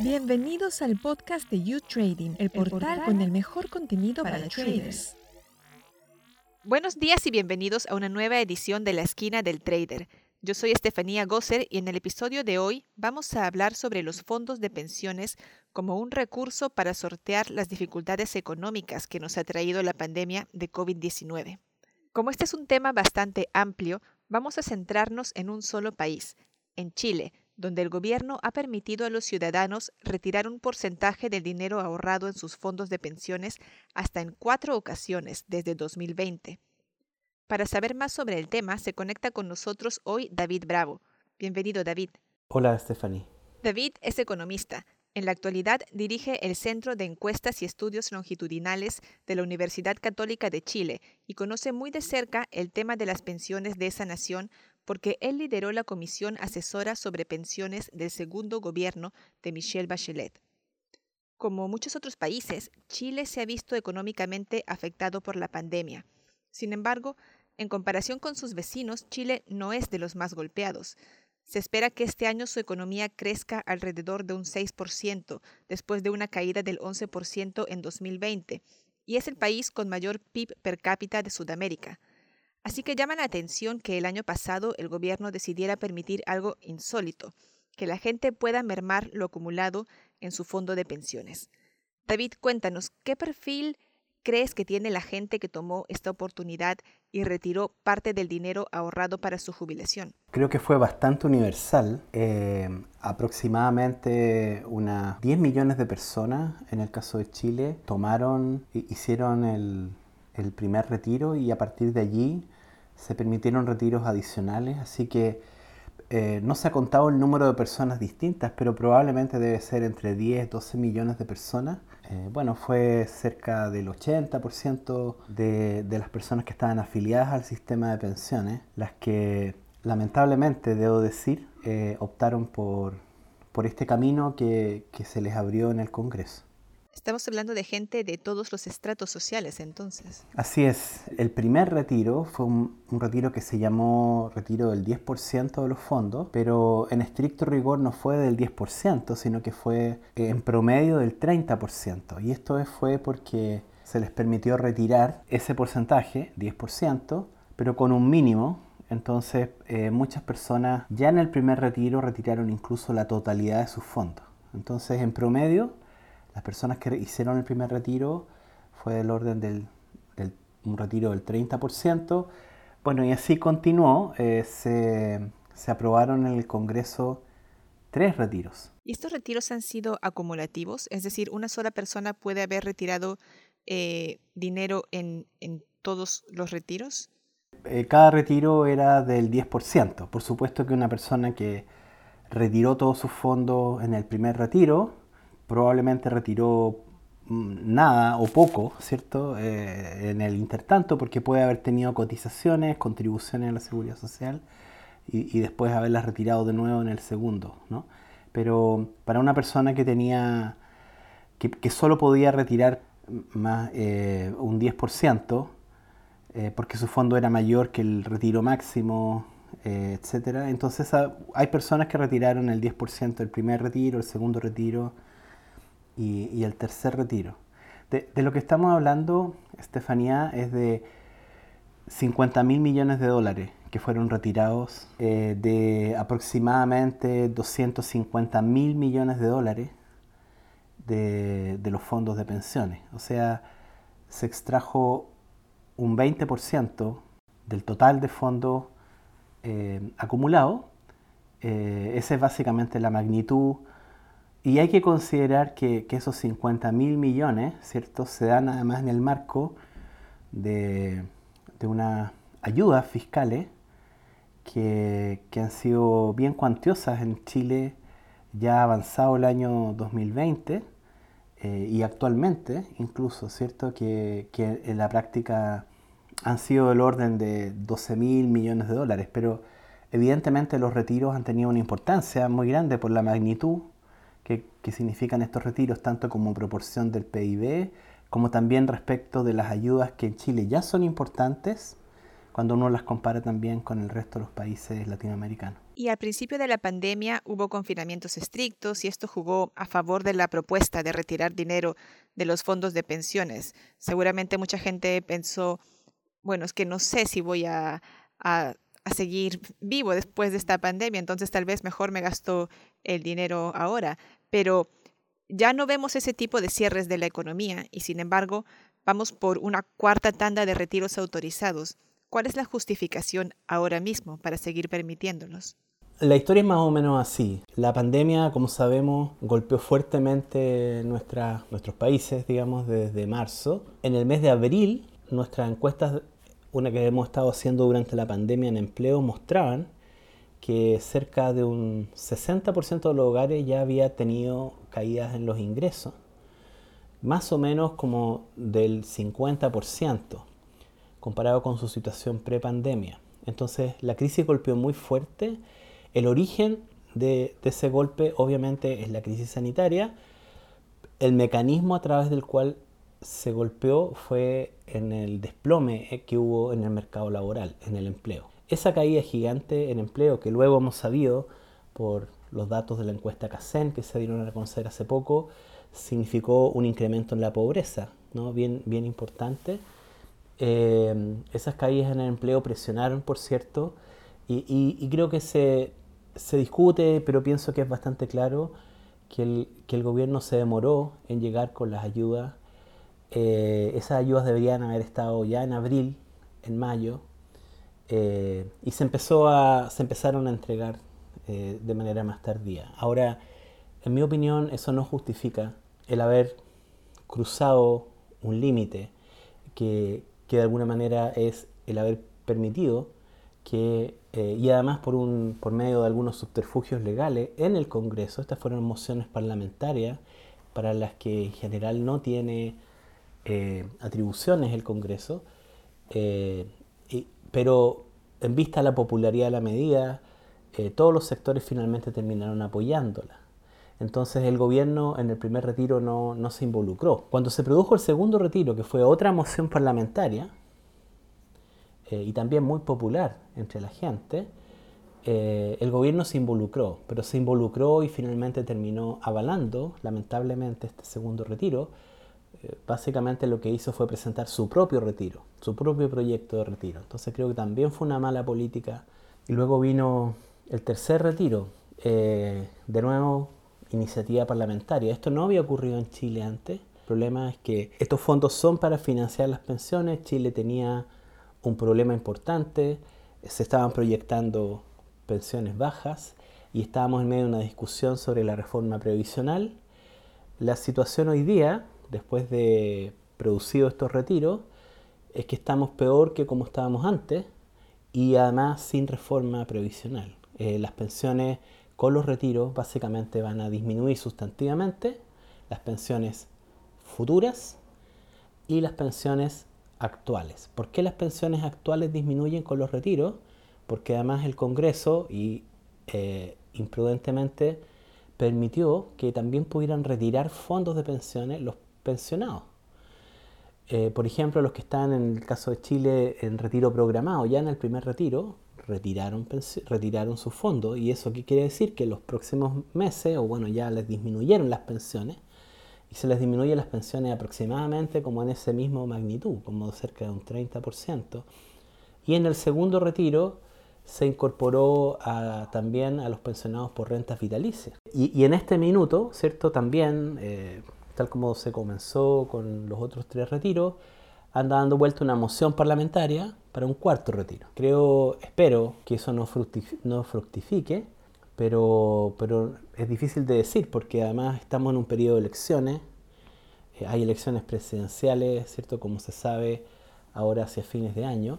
Bienvenidos al podcast de You Trading, el portal con el mejor contenido para, los traders. Buenos días y bienvenidos a una nueva edición de La Esquina del Trader. Yo soy Estefanía Gosser y en el episodio de hoy vamos a hablar sobre los fondos de pensiones como un recurso para sortear las dificultades económicas que nos ha traído la pandemia de COVID-19. Como este es un tema bastante amplio, vamos a centrarnos en un solo país, en Chile, donde el gobierno ha permitido a los ciudadanos retirar un porcentaje del dinero ahorrado en sus fondos de pensiones hasta en cuatro ocasiones desde 2020. Para saber más sobre el tema, se conecta con nosotros hoy David Bravo. Bienvenido, David. Hola, Stephanie. David es economista. En la actualidad dirige el Centro de Encuestas y Estudios Longitudinales de la Universidad Católica de Chile y conoce muy de cerca el tema de las pensiones de esa nación porque él lideró la Comisión Asesora sobre Pensiones del segundo gobierno de Michelle Bachelet. Como muchos otros países, Chile se ha visto económicamente afectado por la pandemia. Sin embargo, en comparación con sus vecinos, Chile no es de los más golpeados. Se espera que este año su economía crezca alrededor de un 6%, después de una caída del 11% en 2020, y es el país con mayor PIB per cápita de Sudamérica. Así que llama la atención que el año pasado el gobierno decidiera permitir algo insólito, que la gente pueda mermar lo acumulado en su fondo de pensiones. David, cuéntanos, ¿qué perfil crees que tiene la gente que tomó esta oportunidad y retiró parte del dinero ahorrado para su jubilación? Creo que fue bastante universal. Eh, aproximadamente unas 10 millones de personas, en el caso de Chile, tomaron, hicieron el, el primer retiro y a partir de allí se permitieron retiros adicionales, así que eh, no se ha contado el número de personas distintas, pero probablemente debe ser entre 10 y 12 millones de personas. Eh, bueno, fue cerca del 80% de, de las personas que estaban afiliadas al sistema de pensiones, las que lamentablemente, debo decir, eh, optaron por, por este camino que, que se les abrió en el Congreso. Estamos hablando de gente de todos los estratos sociales entonces. Así es, el primer retiro fue un, retiro que se llamó retiro del 10% de los fondos, pero en estricto rigor no fue del 10%, sino que fue eh, en promedio del 30%. Y esto fue porque se les permitió retirar ese porcentaje, 10%, pero con un mínimo. Entonces eh, muchas personas ya en el primer retiro retiraron incluso la totalidad de sus fondos. Entonces en promedio las personas que hicieron el primer retiro fue del orden del, un retiro del 30%. Bueno, y así continuó. Eh, se, aprobaron en el Congreso tres retiros. ¿Y estos retiros han sido acumulativos? Es decir, una sola persona puede haber retirado eh, dinero en, todos los retiros? Eh, cada retiro era del 10%. Por supuesto que una persona que retiró todos sus fondos en el primer retiro, probablemente retiró mm, nada o poco, ¿cierto? Eh, en el intertanto, porque puede haber tenido cotizaciones, contribuciones a la seguridad social y, después haberlas retirado de nuevo en el segundo, ¿no? Pero para una persona que tenía, que, solo podía retirar más eh, un 10%, eh, porque su fondo era mayor que el retiro máximo, etcétera. Entonces hay personas que retiraron el 10% del primer retiro, el segundo retiro, y, el tercer retiro. De, lo que estamos hablando, Estefanía, es de 50 mil millones de dólares que fueron retirados eh, de aproximadamente 250 mil millones de dólares de, los fondos de pensiones. O sea, se extrajo un 20% del total de fondos eh. Eh, esa es básicamente la magnitud y hay que considerar que, esos 50 mil millones, ¿cierto?, se dan además en el marco de, de unas ayudas fiscales que, han sido bien cuantiosas en Chile ya avanzado el año 2020 eh, y actualmente incluso, ¿cierto?, que, que, en la práctica han sido del orden de 12 mil millones de dólares, pero evidentemente los retiros han tenido una importancia muy grande por la magnitud que, significan estos retiros, tanto como proporción del PIB, como también respecto de las ayudas que en Chile ya son importantes, cuando uno las compara también con el resto de los países latinoamericanos. Y al principio de la pandemia hubo confinamientos estrictos y esto jugó a favor de la propuesta de retirar dinero de los fondos de pensiones. Seguramente mucha gente pensó, bueno, es que no sé si voy a, a, seguir vivo después de esta pandemia, entonces tal vez mejor me gasto el dinero ahora. Pero ya no vemos ese tipo de cierres de la economía y sin embargo vamos por una cuarta tanda de retiros autorizados. ¿Cuál es la justificación ahora mismo para seguir permitiéndolos? La historia es más o menos así. La pandemia, como sabemos, golpeó fuertemente nuestros países, digamos, desde marzo. En el mes de abril, nuestras encuestas, una que hemos estado haciendo durante la pandemia en empleo, mostraban que cerca de un 60% de los hogares ya había tenido caídas en los ingresos, más o menos como del 50%, comparado con su situación pre-pandemia. Entonces la crisis golpeó muy fuerte. El origen de, de, ese golpe obviamente es la crisis sanitaria. El mecanismo a través del cual se golpeó fue en el desplome eh, que hubo en el mercado laboral, en el empleo. Esa caída gigante en empleo que luego hemos sabido por los datos de la encuesta CACEN que se dieron a conocer hace poco, significó un incremento en la pobreza, ¿no? bien, bien importante. Eh, esas caídas en el empleo presionaron, por cierto, y, creo que se, se, discute, pero pienso que es bastante claro que el, que el gobierno se demoró en llegar con las ayudas. Eh, esas ayudas deberían haber estado ya en abril, en mayo, eh, y se, empezó a, se empezaron a entregar eh, de manera más tardía. Ahora, en mi opinión, eso no justifica el haber cruzado un límite que, de alguna manera es el haber permitido que, eh, y además por, un, por medio de algunos subterfugios legales en el Congreso, estas fueron mociones parlamentarias para las que en general no tiene atribuciones el Congreso, pero en vista de la popularidad de la medida, eh, todos los sectores finalmente terminaron apoyándola. Entonces el gobierno en el primer retiro no, se involucró. Cuando se produjo el segundo retiro, que fue otra moción parlamentaria, eh, y también muy popular entre la gente, eh, el gobierno se involucró, pero se involucró y finalmente terminó avalando, lamentablemente, este segundo retiro. Básicamente lo que hizo fue presentar su propio retiro, su propio proyecto de retiro. Entonces creo que también fue una mala política. Y luego vino el tercer retiro, eh, de nuevo, iniciativa parlamentaria. Esto no había ocurrido en Chile antes. El problema es que estos fondos son para financiar las pensiones. Chile tenía un problema importante. Se estaban proyectando pensiones bajas y estábamos en medio de una discusión sobre la reforma previsional. La situación hoy día, después de producido estos retiros, es que estamos peor que como estábamos antes y además sin reforma previsional. Eh, las pensiones con los retiros básicamente van a disminuir sustantivamente, las pensiones futuras y las pensiones actuales. ¿Por qué las pensiones actuales disminuyen con los retiros? Porque además el Congreso y eh, imprudentemente permitió que también pudieran retirar fondos de pensiones los pensionados. Eh, por ejemplo, los que están en el caso de Chile en retiro programado, ya en el primer retiro, retiraron, retiraron su fondo y eso qué quiere decir que los próximos meses, o bueno, ya les disminuyeron las pensiones y se les disminuye las pensiones aproximadamente como en ese mismo magnitud, como cerca de un 30%. Y en el segundo retiro se incorporó también a los pensionados por rentas vitalicias. Y, en este minuto, ¿cierto? También, eh, tal como se comenzó con los otros tres retiros, anda dando vuelta una moción parlamentaria para un cuarto retiro. Creo, espero que eso no, fructifique, pero, pero es difícil de decir porque además estamos en un periodo de elecciones, eh, hay elecciones presidenciales, ¿cierto? Como se sabe ahora hacia fines de año,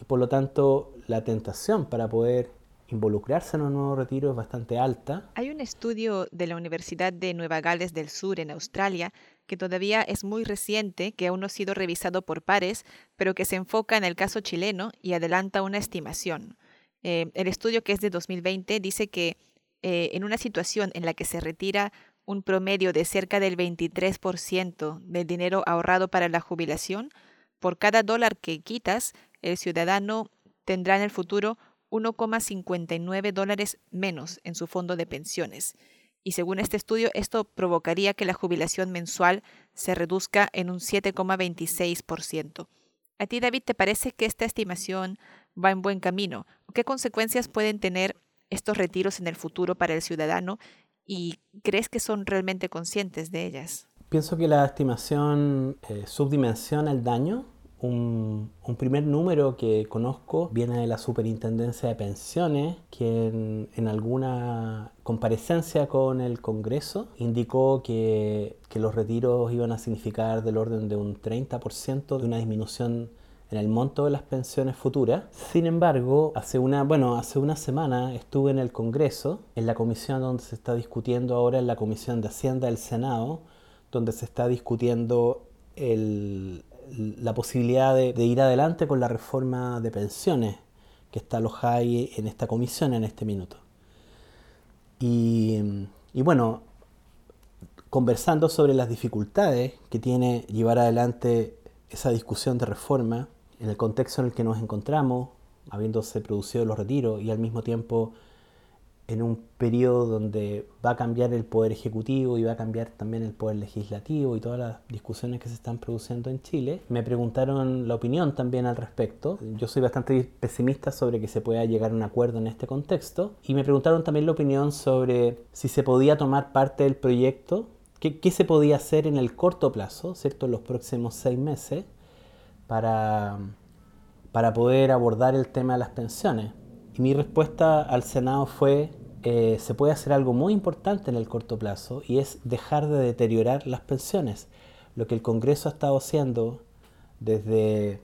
y por lo tanto la tentación para poder involucrarse en un nuevo retiro es bastante alta. Hay un estudio de la Universidad de Nueva Gales del Sur en Australia que todavía es muy reciente, que aún no ha sido revisado por pares, pero que se enfoca en el caso chileno y adelanta una estimación. Eh, el estudio, que es de 2020, dice que eh, en una situación en la que se retira un promedio de cerca del 23% del dinero ahorrado para la jubilación, por cada dólar que quitas, el ciudadano tendrá en el futuro 1,59 dólares menos en su fondo de pensiones. Y según este estudio, esto provocaría que la jubilación mensual se reduzca en un 7,26%. ¿A ti, David, te parece que esta estimación va en buen camino? ¿Qué consecuencias pueden tener estos retiros en el futuro para el ciudadano y crees que son realmente conscientes de ellas? Pienso que la estimación eh, subdimensiona el daño. Un, primer número que conozco viene de la Superintendencia de Pensiones, que en, alguna comparecencia con el Congreso indicó que, que los retiros iban a significar del orden de un 30% de una disminución en el monto de las pensiones futuras. Sin embargo, hace una, bueno, hace una semana estuve en el Congreso, en la comisión donde se está discutiendo ahora, en la Comisión de Hacienda del Senado, donde se está discutiendo la posibilidad de, ir adelante con la reforma de pensiones que está alojada ahí en esta comisión en este minuto. Y, y bueno, conversando sobre las dificultades que tiene llevar adelante esa discusión de reforma, en el contexto en el que nos encontramos, habiéndose producido los retiros y al mismo tiempo en un periodo donde va a cambiar el poder ejecutivo y va a cambiar también el poder legislativo y todas las discusiones que se están produciendo en Chile. Me preguntaron la opinión también al respecto. Yo soy bastante pesimista sobre que se pueda llegar a un acuerdo en este contexto. Y me preguntaron también la opinión sobre si se podía tomar parte del proyecto, qué, qué se podía hacer en el corto plazo, ¿cierto? En los próximos seis meses para, para poder abordar el tema de las pensiones. Y mi respuesta al Senado fue, eh, se puede hacer algo muy importante en el corto plazo y es dejar de deteriorar las pensiones. Lo que el Congreso ha estado haciendo desde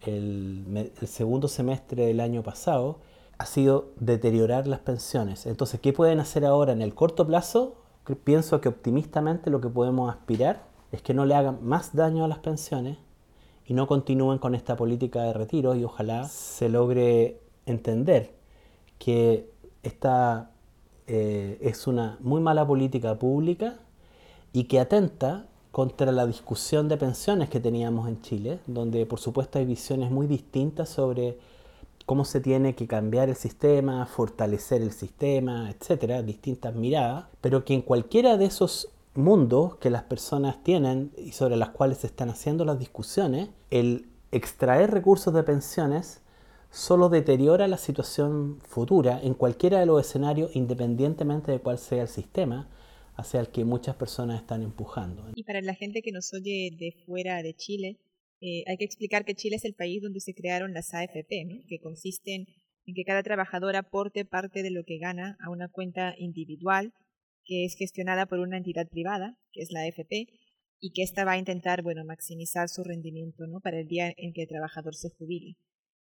el, el segundo semestre del año pasado ha sido deteriorar las pensiones. Entonces, ¿qué pueden hacer ahora en el corto plazo? Pienso que optimistamente lo que podemos aspirar es que no le hagan más daño a las pensiones y no continúen con esta política de retiro y ojalá se logre entender que esta eh, es una muy mala política pública y que atenta contra la discusión de pensiones que teníamos en Chile, donde por supuesto hay visiones muy distintas sobre cómo se tiene que cambiar el sistema, fortalecer el sistema, etcétera, distintas miradas, pero que en cualquiera de esos mundos que las personas tienen y sobre las cuales se están haciendo las discusiones, el extraer recursos de pensiones solo deteriora la situación futura en cualquiera de los escenarios, independientemente de cuál sea el sistema hacia el que muchas personas están empujando. Y para la gente que nos oye de fuera de Chile, eh, hay que explicar que Chile es el país donde se crearon las AFP, que consisten en que cada trabajador aporte parte de lo que gana a una cuenta individual que es gestionada por una entidad privada, que es la AFP, y que ésta va a intentar, bueno, maximizar su rendimiento, ¿no? Para el día en que el trabajador se jubile.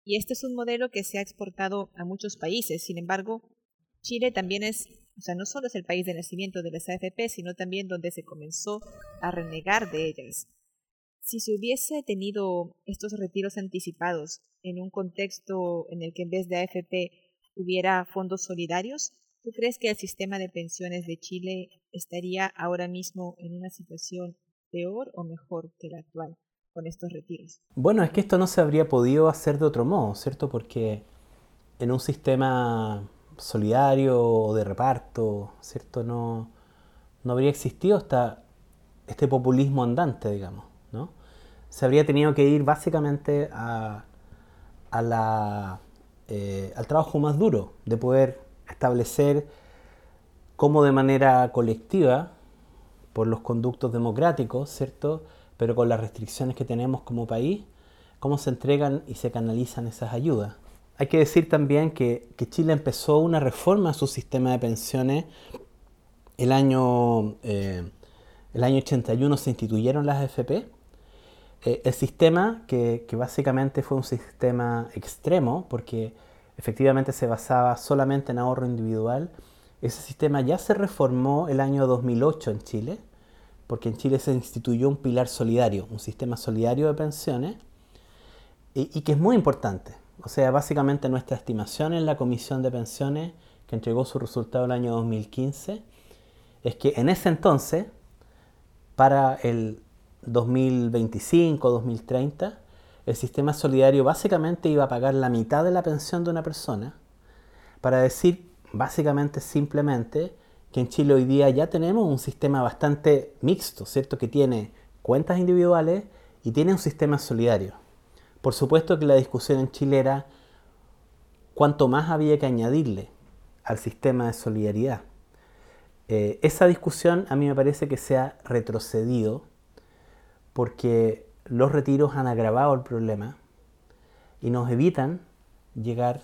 Y este es un modelo que se ha exportado a muchos países. Sin embargo, Chile también es, o sea, no solo es el país de nacimiento de las AFP, sino también donde se comenzó a renegar de ellas. Si se hubiese tenido estos retiros anticipados en un contexto en el que en vez de AFP hubiera fondos solidarios, ¿Tú crees que el sistema de pensiones de Chile estaría ahora mismo en una situación peor o mejor que la actual con estos retiros? Bueno, es que esto no se habría podido hacer de otro modo, ¿cierto? Porque en un sistema solidario o de reparto, ¿cierto? No, no habría existido hasta este populismo andante, digamos, ¿no? Se habría tenido que ir básicamente a, a la, eh, al trabajo más duro, de poder establecer cómo de manera colectiva, por los conductos democráticos, ¿cierto? Pero con las restricciones que tenemos como país, cómo se entregan y se canalizan esas ayudas. Hay que decir también que, Chile empezó una reforma a su sistema de pensiones. El año, eh, el año 81 se instituyeron las AFP. Eh, el sistema, que, que básicamente fue un sistema extremo, porque efectivamente se basaba solamente en ahorro individual. Ese sistema ya se reformó el año 2008 en Chile, porque en Chile se instituyó un pilar solidario, un sistema solidario de pensiones, y, que es muy importante. O sea, básicamente nuestra estimación en la Comisión de Pensiones, que entregó su resultado el año 2015, es que en ese entonces, para el 2025-2030, el sistema solidario básicamente iba a pagar la mitad de la pensión de una persona para decir básicamente simplemente que en Chile hoy día ya tenemos un sistema bastante mixto, ¿cierto? Que tiene cuentas individuales y tiene un sistema solidario. Por supuesto que la discusión en Chile era cuánto más había que añadirle al sistema de solidaridad. Eh, esa discusión a mí me parece que se ha retrocedido porque los retiros han agravado el problema y nos evitan llegar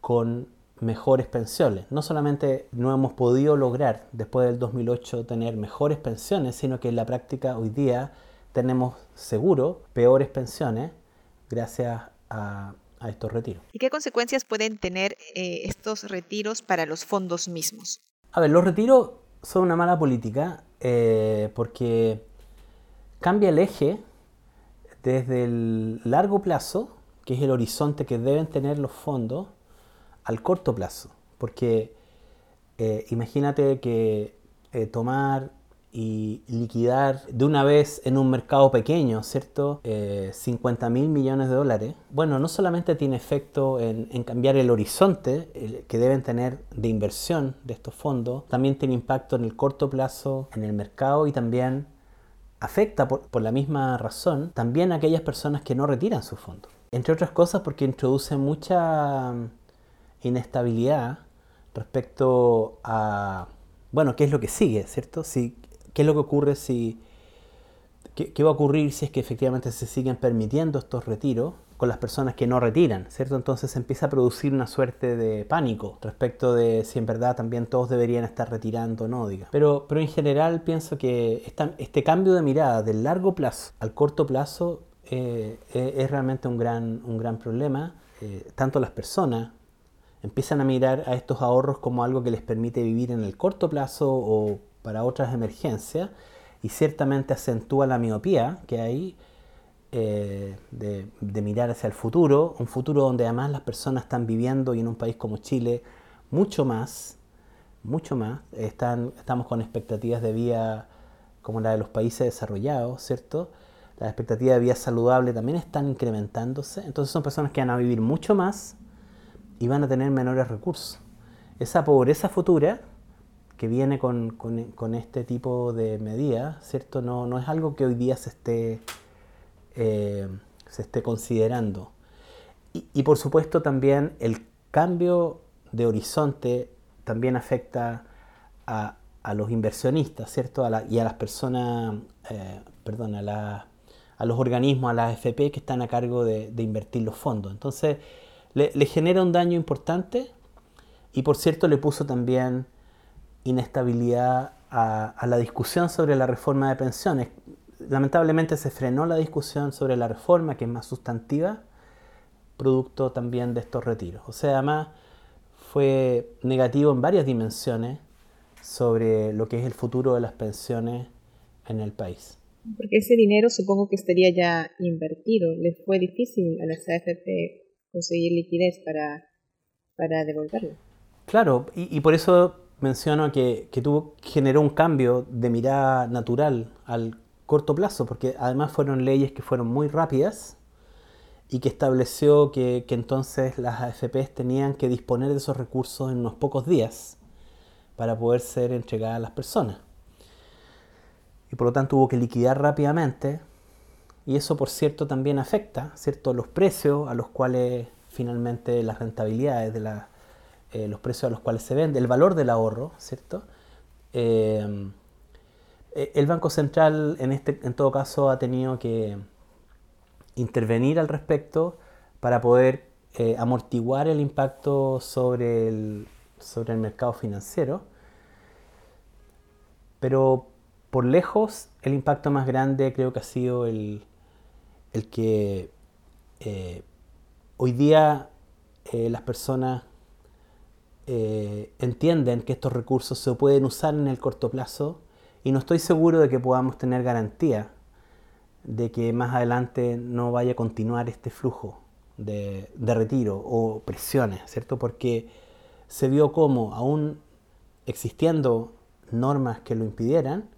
con mejores pensiones. No solamente no hemos podido lograr después del 2008 tener mejores pensiones, sino que en la práctica hoy día tenemos seguro peores pensiones gracias a, estos retiros. ¿Y qué consecuencias pueden tener eh, estos retiros para los fondos mismos? A ver, los retiros son una mala política eh, porque cambia el eje desde el largo plazo, que es el horizonte que deben tener los fondos, al corto plazo. Porque eh, imagínate que eh, tomar y liquidar de una vez en un mercado pequeño, ¿cierto? 50 mil millones de dólares. Bueno, no solamente tiene efecto en, cambiar el horizonte que deben tener de inversión de estos fondos, también tiene impacto en el corto plazo, en el mercado y también afecta por, por, la misma razón también a aquellas personas que no retiran sus fondos. Entre otras cosas porque introduce mucha inestabilidad respecto a, bueno, qué es lo que sigue, ¿cierto? Si, ¿Qué es lo que ocurre si, qué, qué va a ocurrir si es que efectivamente se siguen permitiendo estos retiros? con las personas que no retiran, ¿cierto? Entonces empieza a producir una suerte de pánico respecto de si en verdad también todos deberían estar retirando o no, diga. Pero, pero en general pienso que este cambio de mirada del largo plazo al corto plazo eh, eh, es realmente un gran, un gran problema. Eh, tanto las personas empiezan a mirar a estos ahorros como algo que les permite vivir en el corto plazo o para otras emergencias y ciertamente acentúa la miopía que hay eh, de, mirar hacia el futuro, un futuro donde además las personas están viviendo y en un país como Chile mucho más, mucho más, están, estamos con expectativas de vida como la de los países desarrollados, ¿cierto? Las expectativas de vida saludable también están incrementándose, entonces son personas que van a vivir mucho más y van a tener menores recursos. Esa pobreza futura que viene con, con, este tipo de medidas, ¿cierto? No, no es algo que hoy día se esté eh, se esté considerando. Y, por supuesto también el cambio de horizonte también afecta a, los inversionistas, ¿cierto? y a las personas, eh, perdón, a, los organismos, a las FP que están a cargo de, invertir los fondos. Entonces, le, genera un daño importante y por cierto le puso también inestabilidad a, la discusión sobre la reforma de pensiones lamentablemente se frenó la discusión sobre la reforma, que es más sustantiva, producto también de estos retiros. O sea, además fue negativo en varias dimensiones sobre lo que es el futuro de las pensiones en el país. Porque ese dinero supongo que estaría ya invertido. Les fue difícil a las AFP conseguir liquidez para, para devolverlo. Claro, y, por eso menciono que, que tuvo, generó un cambio de mirada natural al corto plazo, porque además fueron leyes que fueron muy rápidas y que estableció que, entonces las AFPs tenían que disponer de esos recursos en unos pocos días para poder ser entregadas a las personas. Y por lo tanto hubo que liquidar rápidamente y eso por cierto también afecta ¿cierto? los precios a los cuales finalmente las rentabilidades de eh, los precios a los cuales se vende, el valor del ahorro, ¿cierto? Eh, eh, el Banco Central en, este, en todo caso ha tenido que intervenir al respecto para poder amortiguar el impacto sobre el, sobre el mercado financiero. Pero por lejos el impacto más grande creo que ha sido el, el que eh, hoy día las personas entienden que estos recursos se pueden usar en el corto plazo y no estoy seguro de que podamos tener garantía de que más adelante no vaya a continuar este flujo de, retiro o presiones, ¿cierto? Porque se vio como, aún existiendo normas que lo impidieran,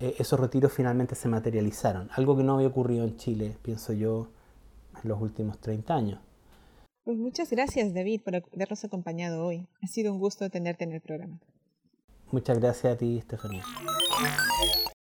eh, esos retiros finalmente se materializaron. Algo que no había ocurrido en Chile, pienso yo, en los últimos 30 años. Pues muchas gracias David por habernos acompañado hoy. Ha sido un gusto tenerte en el programa. Muchas gracias a ti, Estefanía.